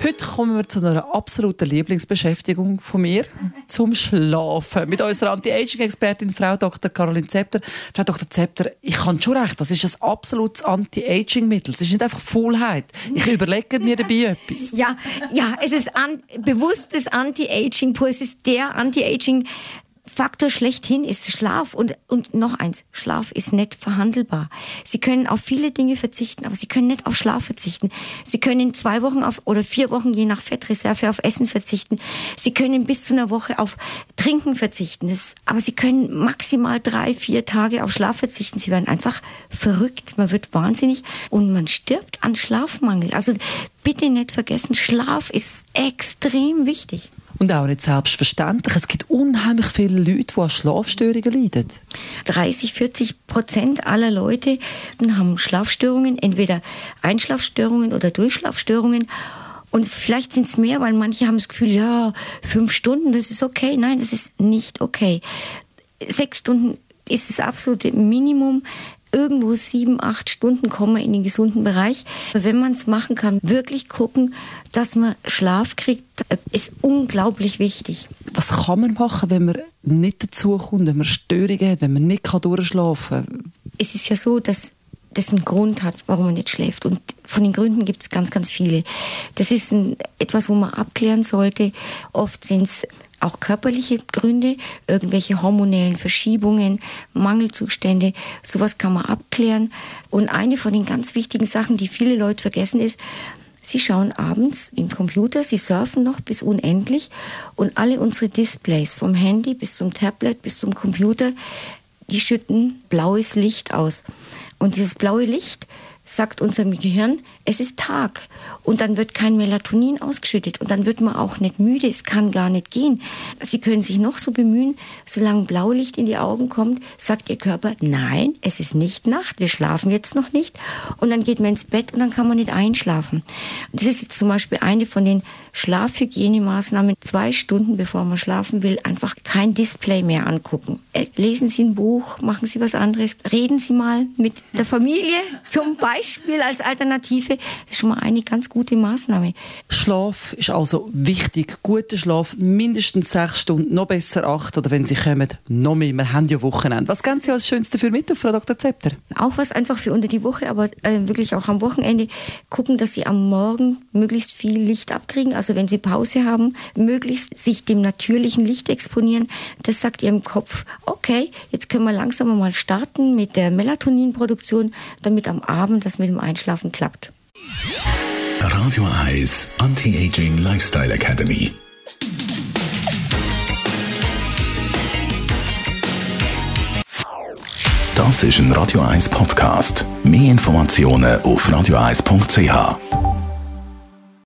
Heute kommen wir zu einer absoluten Lieblingsbeschäftigung von mir, zum Schlafen. Mit unserer Anti-Aging-Expertin, Frau Dr. Caroline Zepter. Frau Dr. Zepter, ich kann schon recht, das ist ein absolutes Anti-Aging-Mittel. Es ist nicht einfach Faulheit. Ich überlege mir dabei etwas. Ja, ja, es ist an, bewusstes Anti-Aging pur. Es ist der Anti-Aging Faktor schlechthin ist Schlaf und, und noch eins, Schlaf ist nicht verhandelbar. Sie können auf viele Dinge verzichten, aber Sie können nicht auf Schlaf verzichten. Sie können zwei Wochen auf, oder vier Wochen je nach Fettreserve auf Essen verzichten. Sie können bis zu einer Woche auf Trinken verzichten. Das, aber Sie können maximal drei, vier Tage auf Schlaf verzichten. Sie werden einfach verrückt, man wird wahnsinnig und man stirbt an Schlafmangel. Also bitte nicht vergessen, Schlaf ist extrem wichtig. Und auch nicht selbstverständlich. Es gibt unheimlich viele Leute, die an Schlafstörungen leiden. 30, 40 Prozent aller Leute haben Schlafstörungen, entweder Einschlafstörungen oder Durchschlafstörungen. Und vielleicht sind es mehr, weil manche haben das Gefühl, ja, fünf Stunden, das ist okay. Nein, das ist nicht okay. Sechs Stunden ist das absolute Minimum irgendwo sieben, acht Stunden kommen wir in den gesunden Bereich. Wenn man es machen kann, wirklich gucken, dass man Schlaf kriegt, ist unglaublich wichtig. Was kann man machen, wenn man nicht dazu kommt, wenn man Störungen hat, wenn man nicht durchschlafen kann? Es ist ja so, dass das einen Grund hat, warum man nicht schläft. Und von den Gründen gibt es ganz, ganz viele. Das ist ein, etwas, wo man abklären sollte. Oft sind es auch körperliche Gründe, irgendwelche hormonellen Verschiebungen, Mangelzustände, sowas kann man abklären. Und eine von den ganz wichtigen Sachen, die viele Leute vergessen, ist, Sie schauen abends im Computer, Sie surfen noch bis unendlich und alle unsere Displays vom Handy bis zum Tablet bis zum Computer, die schütten blaues Licht aus. Und dieses blaue Licht sagt unserem Gehirn, es ist Tag. Und dann wird kein Melatonin ausgeschüttet und dann wird man auch nicht müde. Es kann gar nicht gehen. Sie können sich noch so bemühen, solange Blaulicht in die Augen kommt, sagt Ihr Körper, nein, es ist nicht Nacht, wir schlafen jetzt noch nicht. Und dann geht man ins Bett und dann kann man nicht einschlafen. Das ist jetzt zum Beispiel eine von den Schlafhygienemaßnahmen. Zwei Stunden bevor man schlafen will, einfach kein Display mehr angucken. Äh, lesen Sie ein Buch, machen Sie was anderes, reden Sie mal mit der Familie zum Beispiel als Alternative. Das ist schon mal eine ganz gute Maßnahme. Schlaf ist also wichtig. Guter Schlaf, mindestens sechs Stunden, noch besser acht oder wenn Sie kommen, noch mehr. Wir haben ja Wochenende. Was geben Sie als Schönste für mit, Frau Dr. Zepter? Auch was einfach für unter die Woche, aber äh, wirklich auch am Wochenende gucken, dass Sie am Morgen möglichst viel Licht abkriegen. Also wenn Sie Pause haben, möglichst sich dem natürlichen Licht exponieren. Das sagt Ihrem Kopf, okay, jetzt können wir langsam mal starten mit der Melatoninproduktion, damit am Abend das mit dem Einschlafen klappt. Radio Eyes Anti-Aging Lifestyle Academy. Das ist ein Radio 1 Podcast. Mehr Informationen auf radio1.ch.